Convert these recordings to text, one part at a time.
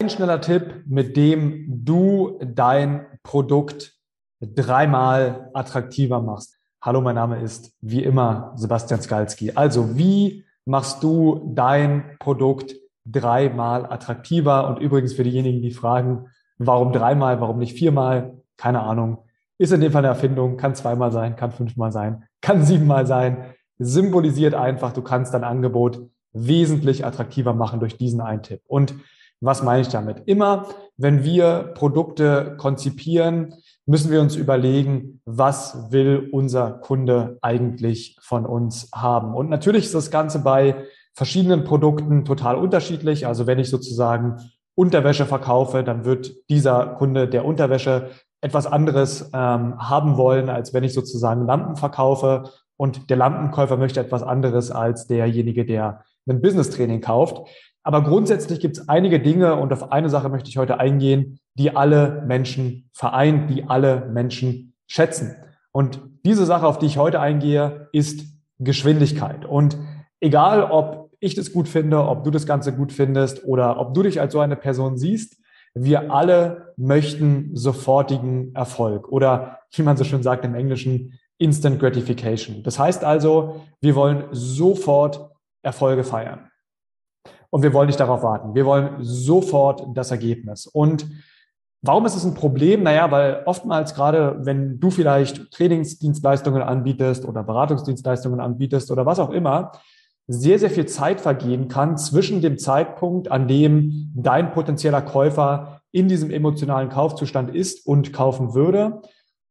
Ein schneller Tipp, mit dem du dein Produkt dreimal attraktiver machst. Hallo, mein Name ist wie immer Sebastian Skalski. Also, wie machst du dein Produkt dreimal attraktiver? Und übrigens für diejenigen, die fragen, warum dreimal, warum nicht viermal? Keine Ahnung. Ist in dem Fall eine Erfindung, kann zweimal sein, kann fünfmal sein, kann siebenmal sein. Symbolisiert einfach, du kannst dein Angebot wesentlich attraktiver machen durch diesen einen Tipp. Und was meine ich damit? Immer, wenn wir Produkte konzipieren, müssen wir uns überlegen, was will unser Kunde eigentlich von uns haben? Und natürlich ist das Ganze bei verschiedenen Produkten total unterschiedlich. Also wenn ich sozusagen Unterwäsche verkaufe, dann wird dieser Kunde der Unterwäsche etwas anderes ähm, haben wollen, als wenn ich sozusagen Lampen verkaufe. Und der Lampenkäufer möchte etwas anderes als derjenige, der ein Business Training kauft. Aber grundsätzlich gibt es einige Dinge und auf eine Sache möchte ich heute eingehen, die alle Menschen vereint, die alle Menschen schätzen. Und diese Sache, auf die ich heute eingehe, ist Geschwindigkeit. Und egal, ob ich das gut finde, ob du das Ganze gut findest oder ob du dich als so eine Person siehst, wir alle möchten sofortigen Erfolg oder wie man so schön sagt im Englischen, Instant Gratification. Das heißt also, wir wollen sofort Erfolge feiern. Und wir wollen nicht darauf warten. Wir wollen sofort das Ergebnis. Und warum ist es ein Problem? Naja, weil oftmals gerade, wenn du vielleicht Trainingsdienstleistungen anbietest oder Beratungsdienstleistungen anbietest oder was auch immer, sehr, sehr viel Zeit vergehen kann zwischen dem Zeitpunkt, an dem dein potenzieller Käufer in diesem emotionalen Kaufzustand ist und kaufen würde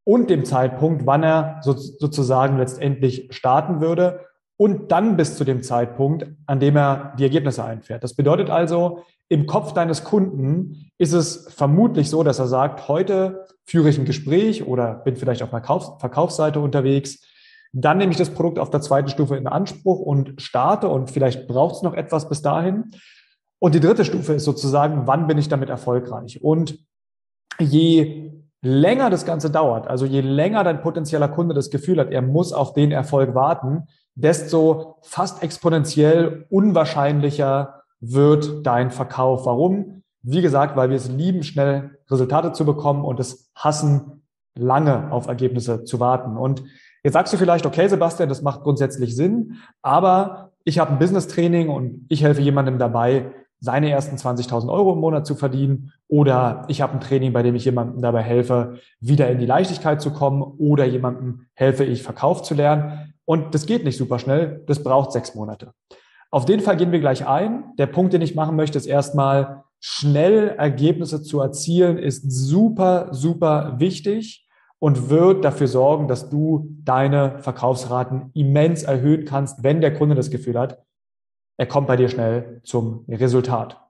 und dem Zeitpunkt, wann er so, sozusagen letztendlich starten würde und dann bis zu dem Zeitpunkt, an dem er die Ergebnisse einfährt. Das bedeutet also, im Kopf deines Kunden ist es vermutlich so, dass er sagt, heute führe ich ein Gespräch oder bin vielleicht auf einer Verkaufsseite unterwegs. Dann nehme ich das Produkt auf der zweiten Stufe in Anspruch und starte und vielleicht braucht es noch etwas bis dahin. Und die dritte Stufe ist sozusagen, wann bin ich damit erfolgreich? Und je länger das Ganze dauert, also je länger dein potenzieller Kunde das Gefühl hat, er muss auf den Erfolg warten, desto fast exponentiell unwahrscheinlicher wird dein Verkauf. Warum? Wie gesagt, weil wir es lieben, schnell Resultate zu bekommen und es hassen, lange auf Ergebnisse zu warten. Und jetzt sagst du vielleicht, okay, Sebastian, das macht grundsätzlich Sinn, aber ich habe ein Business-Training und ich helfe jemandem dabei, seine ersten 20.000 Euro im Monat zu verdienen. Oder ich habe ein Training, bei dem ich jemandem dabei helfe, wieder in die Leichtigkeit zu kommen. Oder jemandem helfe ich, Verkauf zu lernen. Und das geht nicht super schnell, das braucht sechs Monate. Auf den Fall gehen wir gleich ein. Der Punkt, den ich machen möchte, ist erstmal schnell Ergebnisse zu erzielen, ist super, super wichtig und wird dafür sorgen, dass du deine Verkaufsraten immens erhöhen kannst, wenn der Kunde das Gefühl hat, er kommt bei dir schnell zum Resultat.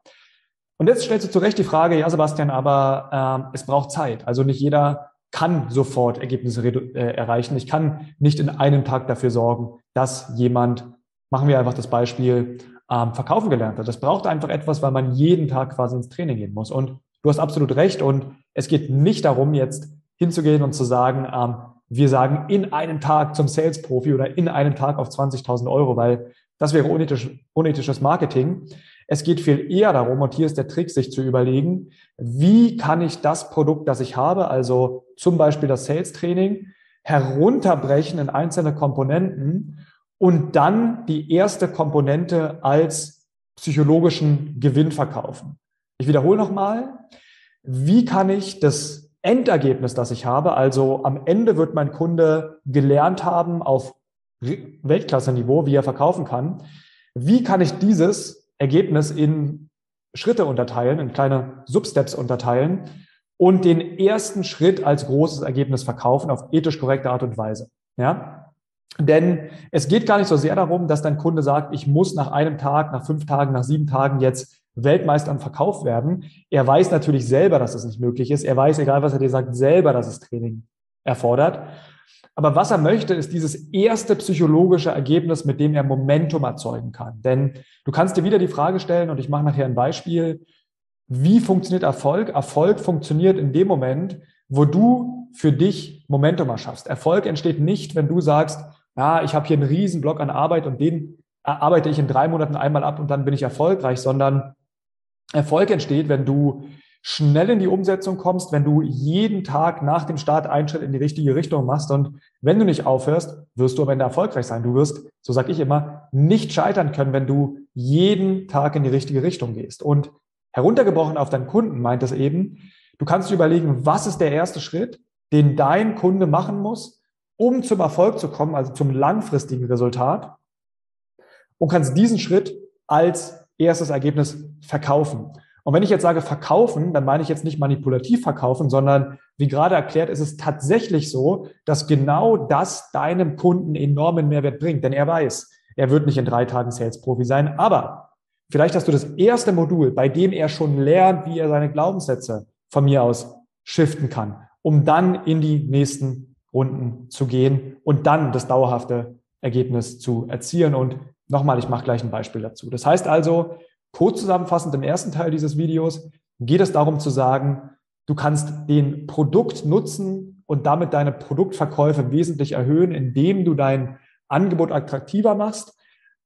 Und jetzt stellst du zu Recht die Frage, ja Sebastian, aber äh, es braucht Zeit. Also nicht jeder kann sofort Ergebnisse äh, erreichen. Ich kann nicht in einem Tag dafür sorgen, dass jemand, machen wir einfach das Beispiel, ähm, verkaufen gelernt hat. Das braucht einfach etwas, weil man jeden Tag quasi ins Training gehen muss. Und du hast absolut recht. Und es geht nicht darum, jetzt hinzugehen und zu sagen, ähm, wir sagen in einem Tag zum Sales-Profi oder in einem Tag auf 20.000 Euro, weil das wäre unethisch, unethisches Marketing. Es geht viel eher darum, und hier ist der Trick, sich zu überlegen, wie kann ich das Produkt, das ich habe, also zum Beispiel das Sales Training, herunterbrechen in einzelne Komponenten und dann die erste Komponente als psychologischen Gewinn verkaufen. Ich wiederhole nochmal, wie kann ich das Endergebnis, das ich habe, also am Ende wird mein Kunde gelernt haben auf Weltklasse-Niveau, wie er verkaufen kann, wie kann ich dieses Ergebnis in Schritte unterteilen, in kleine Substeps unterteilen und den ersten Schritt als großes Ergebnis verkaufen auf ethisch korrekte Art und Weise. Ja? Denn es geht gar nicht so sehr darum, dass dein Kunde sagt, ich muss nach einem Tag, nach fünf Tagen, nach sieben Tagen jetzt Weltmeister im Verkauf werden. Er weiß natürlich selber, dass das nicht möglich ist. Er weiß, egal was er dir sagt, selber, dass es Training erfordert. Aber was er möchte, ist dieses erste psychologische Ergebnis, mit dem er Momentum erzeugen kann. Denn du kannst dir wieder die Frage stellen, und ich mache nachher ein Beispiel, wie funktioniert Erfolg? Erfolg funktioniert in dem Moment, wo du für dich Momentum erschaffst. Erfolg entsteht nicht, wenn du sagst, ja, ich habe hier einen riesen Block an Arbeit und den arbeite ich in drei Monaten einmal ab und dann bin ich erfolgreich, sondern Erfolg entsteht, wenn du schnell in die Umsetzung kommst, wenn du jeden Tag nach dem Start einen Schritt in die richtige Richtung machst. Und wenn du nicht aufhörst, wirst du am Ende erfolgreich sein. Du wirst, so sage ich immer, nicht scheitern können, wenn du jeden Tag in die richtige Richtung gehst. Und heruntergebrochen auf deinen Kunden meint es eben, du kannst dir überlegen, was ist der erste Schritt, den dein Kunde machen muss, um zum Erfolg zu kommen, also zum langfristigen Resultat und kannst diesen Schritt als erstes Ergebnis verkaufen. Und wenn ich jetzt sage verkaufen, dann meine ich jetzt nicht manipulativ verkaufen, sondern wie gerade erklärt, ist es tatsächlich so, dass genau das deinem Kunden enormen Mehrwert bringt. Denn er weiß, er wird nicht in drei Tagen Sales-Profi sein, aber vielleicht hast du das erste Modul, bei dem er schon lernt, wie er seine Glaubenssätze von mir aus shiften kann, um dann in die nächsten Runden zu gehen und dann das dauerhafte Ergebnis zu erzielen. Und nochmal, ich mache gleich ein Beispiel dazu. Das heißt also, Kurz zusammenfassend im ersten Teil dieses Videos geht es darum zu sagen, du kannst den Produktnutzen und damit deine Produktverkäufe wesentlich erhöhen, indem du dein Angebot attraktiver machst.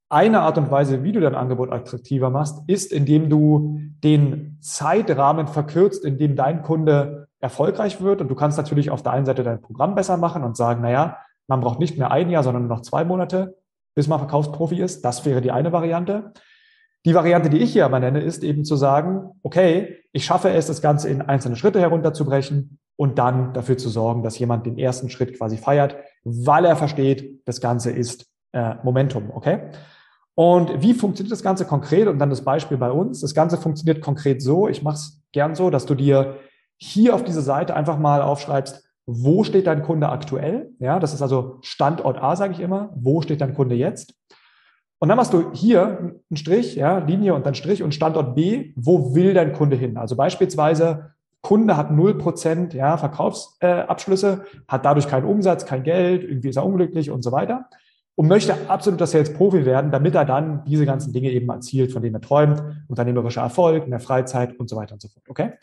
Eine Art und Weise, wie du dein Angebot attraktiver machst, ist, indem du den Zeitrahmen verkürzt, in dem dein Kunde erfolgreich wird. Und du kannst natürlich auf der einen Seite dein Programm besser machen und sagen, naja, man braucht nicht mehr ein Jahr, sondern nur noch zwei Monate, bis man Verkaufsprofi ist. Das wäre die eine Variante. Die Variante, die ich hier aber nenne, ist eben zu sagen, okay, ich schaffe es, das Ganze in einzelne Schritte herunterzubrechen und dann dafür zu sorgen, dass jemand den ersten Schritt quasi feiert, weil er versteht, das Ganze ist äh, Momentum, okay? Und wie funktioniert das Ganze konkret? Und dann das Beispiel bei uns. Das Ganze funktioniert konkret so, ich mache es gern so, dass du dir hier auf diese Seite einfach mal aufschreibst, wo steht dein Kunde aktuell? Ja, das ist also Standort A, sage ich immer. Wo steht dein Kunde jetzt? Und dann machst du hier einen Strich, ja, Linie und dann Strich und Standort B, wo will dein Kunde hin? Also beispielsweise, Kunde hat 0% ja, Verkaufsabschlüsse, äh, hat dadurch keinen Umsatz, kein Geld, irgendwie ist er unglücklich und so weiter und möchte absoluter Sales-Profi werden, damit er dann diese ganzen Dinge eben erzielt, von denen er träumt, unternehmerischer Erfolg, mehr Freizeit und so weiter und so fort. Okay?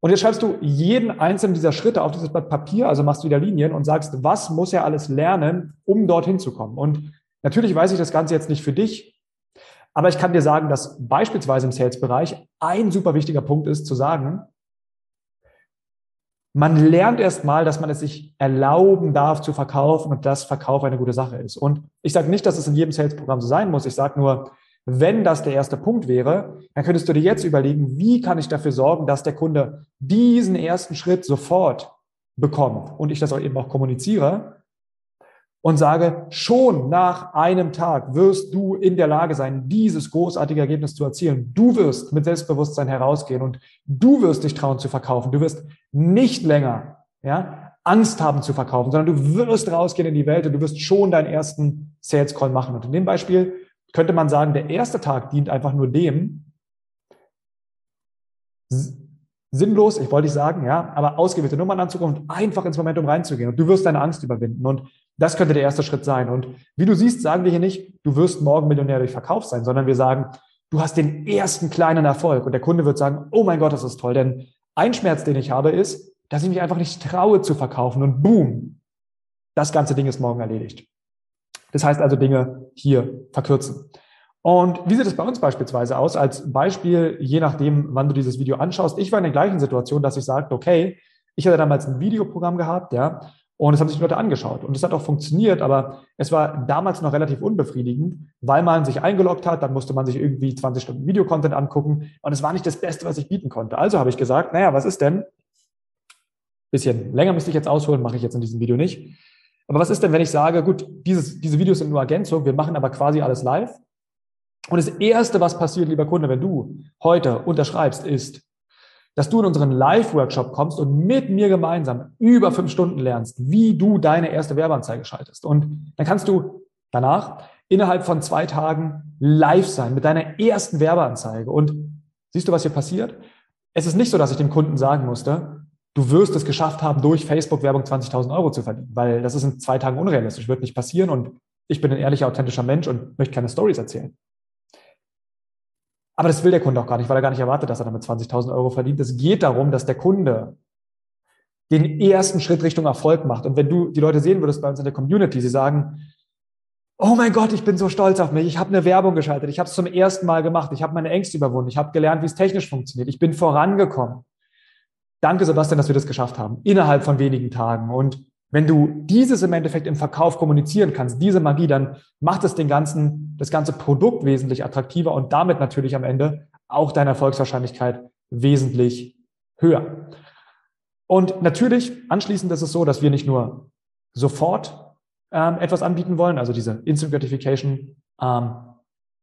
Und jetzt schreibst du jeden einzelnen dieser Schritte auf dieses Blatt Papier, also machst du wieder Linien und sagst, was muss er alles lernen, um dorthin zu kommen? Und Natürlich weiß ich das Ganze jetzt nicht für dich, aber ich kann dir sagen, dass beispielsweise im Sales-Bereich ein super wichtiger Punkt ist, zu sagen, man lernt erst mal, dass man es sich erlauben darf zu verkaufen und dass Verkauf eine gute Sache ist. Und ich sage nicht, dass es in jedem Sales-Programm so sein muss. Ich sage nur, wenn das der erste Punkt wäre, dann könntest du dir jetzt überlegen, wie kann ich dafür sorgen, dass der Kunde diesen ersten Schritt sofort bekommt und ich das auch eben auch kommuniziere und sage, schon nach einem Tag wirst du in der Lage sein, dieses großartige Ergebnis zu erzielen. Du wirst mit Selbstbewusstsein herausgehen und du wirst dich trauen zu verkaufen. Du wirst nicht länger, ja, Angst haben zu verkaufen, sondern du wirst rausgehen in die Welt und du wirst schon deinen ersten Sales Call machen. Und in dem Beispiel könnte man sagen, der erste Tag dient einfach nur dem, sinnlos, ich wollte nicht sagen, ja, aber ausgewählte Nummern anzugucken und einfach ins Momentum reinzugehen. Und du wirst deine Angst überwinden. Und das könnte der erste Schritt sein. Und wie du siehst, sagen wir hier nicht, du wirst morgen Millionär durch Verkauf sein, sondern wir sagen, du hast den ersten kleinen Erfolg. Und der Kunde wird sagen, oh mein Gott, das ist toll. Denn ein Schmerz, den ich habe, ist, dass ich mich einfach nicht traue zu verkaufen. Und boom, das ganze Ding ist morgen erledigt. Das heißt also Dinge hier verkürzen. Und wie sieht es bei uns beispielsweise aus? Als Beispiel, je nachdem, wann du dieses Video anschaust. Ich war in der gleichen Situation, dass ich sagte, okay, ich hatte damals ein Videoprogramm gehabt, ja, und es haben sich Leute angeschaut. Und es hat auch funktioniert, aber es war damals noch relativ unbefriedigend, weil man sich eingeloggt hat, dann musste man sich irgendwie 20 Stunden Videocontent angucken und es war nicht das Beste, was ich bieten konnte. Also habe ich gesagt, naja, was ist denn? Bisschen länger müsste ich jetzt ausholen, mache ich jetzt in diesem Video nicht. Aber was ist denn, wenn ich sage, gut, dieses, diese Videos sind nur Ergänzung, wir machen aber quasi alles live und das Erste, was passiert, lieber Kunde, wenn du heute unterschreibst, ist, dass du in unseren Live-Workshop kommst und mit mir gemeinsam über fünf Stunden lernst, wie du deine erste Werbeanzeige schaltest. Und dann kannst du danach innerhalb von zwei Tagen live sein mit deiner ersten Werbeanzeige. Und siehst du, was hier passiert? Es ist nicht so, dass ich dem Kunden sagen musste, du wirst es geschafft haben, durch Facebook-Werbung 20.000 Euro zu verdienen, weil das ist in zwei Tagen unrealistisch, wird nicht passieren und ich bin ein ehrlicher, authentischer Mensch und möchte keine Stories erzählen. Aber das will der Kunde auch gar nicht, weil er gar nicht erwartet, dass er damit 20.000 Euro verdient. Es geht darum, dass der Kunde den ersten Schritt Richtung Erfolg macht. Und wenn du die Leute sehen würdest bei uns in der Community, sie sagen, oh mein Gott, ich bin so stolz auf mich. Ich habe eine Werbung geschaltet. Ich habe es zum ersten Mal gemacht. Ich habe meine Ängste überwunden. Ich habe gelernt, wie es technisch funktioniert. Ich bin vorangekommen. Danke, Sebastian, dass wir das geschafft haben. Innerhalb von wenigen Tagen. Und wenn du dieses im Endeffekt im Verkauf kommunizieren kannst, diese Magie, dann macht es den ganzen, das ganze Produkt wesentlich attraktiver und damit natürlich am Ende auch deine Erfolgswahrscheinlichkeit wesentlich höher. Und natürlich, anschließend ist es so, dass wir nicht nur sofort ähm, etwas anbieten wollen, also diese Instant Gratification ähm,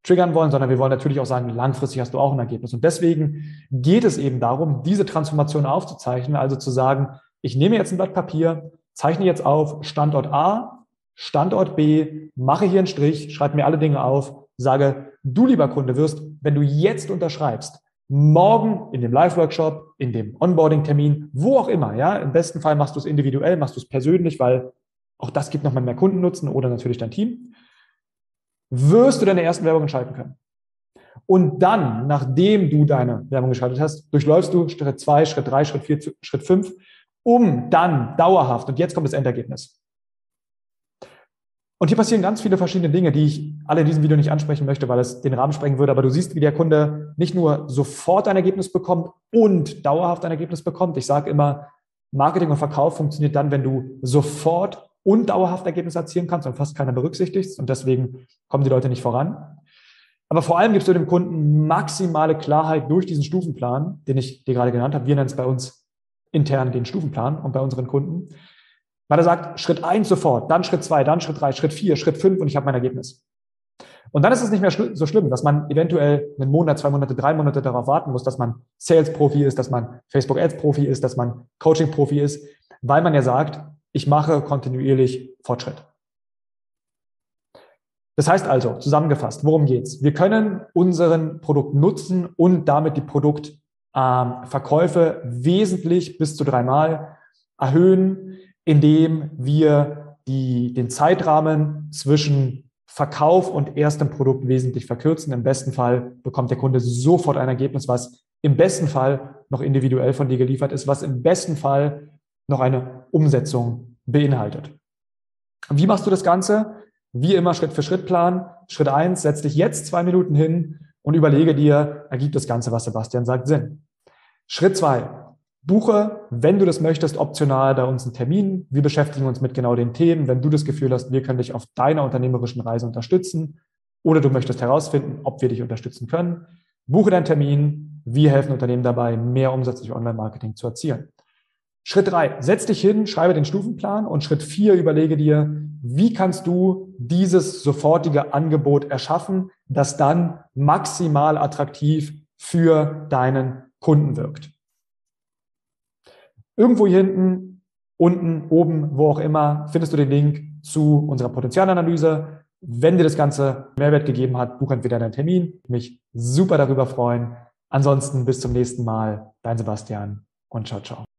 triggern wollen, sondern wir wollen natürlich auch sagen, langfristig hast du auch ein Ergebnis. Und deswegen geht es eben darum, diese Transformation aufzuzeichnen, also zu sagen, ich nehme jetzt ein Blatt Papier, zeichne jetzt auf Standort A, Standort B, mache hier einen Strich, schreibe mir alle Dinge auf, sage, du lieber Kunde wirst, wenn du jetzt unterschreibst, morgen in dem Live-Workshop, in dem Onboarding-Termin, wo auch immer, ja, im besten Fall machst du es individuell, machst du es persönlich, weil auch das gibt nochmal mehr Kundennutzen oder natürlich dein Team, wirst du deine ersten Werbungen schalten können. Und dann, nachdem du deine Werbung geschaltet hast, durchläufst du Schritt zwei, Schritt drei, Schritt vier, Schritt fünf, um dann dauerhaft, und jetzt kommt das Endergebnis. Und hier passieren ganz viele verschiedene Dinge, die ich alle in diesem Video nicht ansprechen möchte, weil es den Rahmen sprengen würde. Aber du siehst, wie der Kunde nicht nur sofort ein Ergebnis bekommt und dauerhaft ein Ergebnis bekommt. Ich sage immer, Marketing und Verkauf funktioniert dann, wenn du sofort und dauerhaft Ergebnisse erzielen kannst und fast keiner berücksichtigt. Und deswegen kommen die Leute nicht voran. Aber vor allem gibst du dem Kunden maximale Klarheit durch diesen Stufenplan, den ich dir gerade genannt habe. Wir nennen es bei uns intern den Stufenplan und bei unseren Kunden. Weil er sagt, Schritt eins sofort, dann Schritt zwei, dann Schritt drei, Schritt vier, Schritt fünf und ich habe mein Ergebnis. Und dann ist es nicht mehr so schlimm, dass man eventuell einen Monat, zwei Monate, drei Monate darauf warten muss, dass man Sales-Profi ist, dass man Facebook-Ads-Profi ist, dass man Coaching-Profi ist, weil man ja sagt, ich mache kontinuierlich Fortschritt. Das heißt also, zusammengefasst, worum geht's? Wir können unseren Produkt nutzen und damit die Produktverkäufe ähm, wesentlich bis zu dreimal erhöhen, indem wir die, den Zeitrahmen zwischen Verkauf und erstem Produkt wesentlich verkürzen. Im besten Fall bekommt der Kunde sofort ein Ergebnis, was im besten Fall noch individuell von dir geliefert ist, was im besten Fall noch eine Umsetzung beinhaltet. Wie machst du das Ganze? Wie immer Schritt für Schritt planen. Schritt eins: setz dich jetzt zwei Minuten hin und überlege dir, ergibt das Ganze, was Sebastian sagt, Sinn? Schritt zwei: Buche, wenn du das möchtest, optional bei uns einen Termin. Wir beschäftigen uns mit genau den Themen. Wenn du das Gefühl hast, wir können dich auf deiner unternehmerischen Reise unterstützen oder du möchtest herausfinden, ob wir dich unterstützen können, buche deinen Termin. Wir helfen Unternehmen dabei, mehr Umsatz durch Online-Marketing zu erzielen. Schritt drei, setz dich hin, schreibe den Stufenplan und Schritt vier, überlege dir, wie kannst du dieses sofortige Angebot erschaffen, das dann maximal attraktiv für deinen Kunden wirkt. Irgendwo hier hinten, unten, oben, wo auch immer, findest du den Link zu unserer Potenzialanalyse. Wenn dir das Ganze Mehrwert gegeben hat, buch entweder deinen Termin. Mich super darüber freuen. Ansonsten bis zum nächsten Mal. Dein Sebastian und ciao, ciao.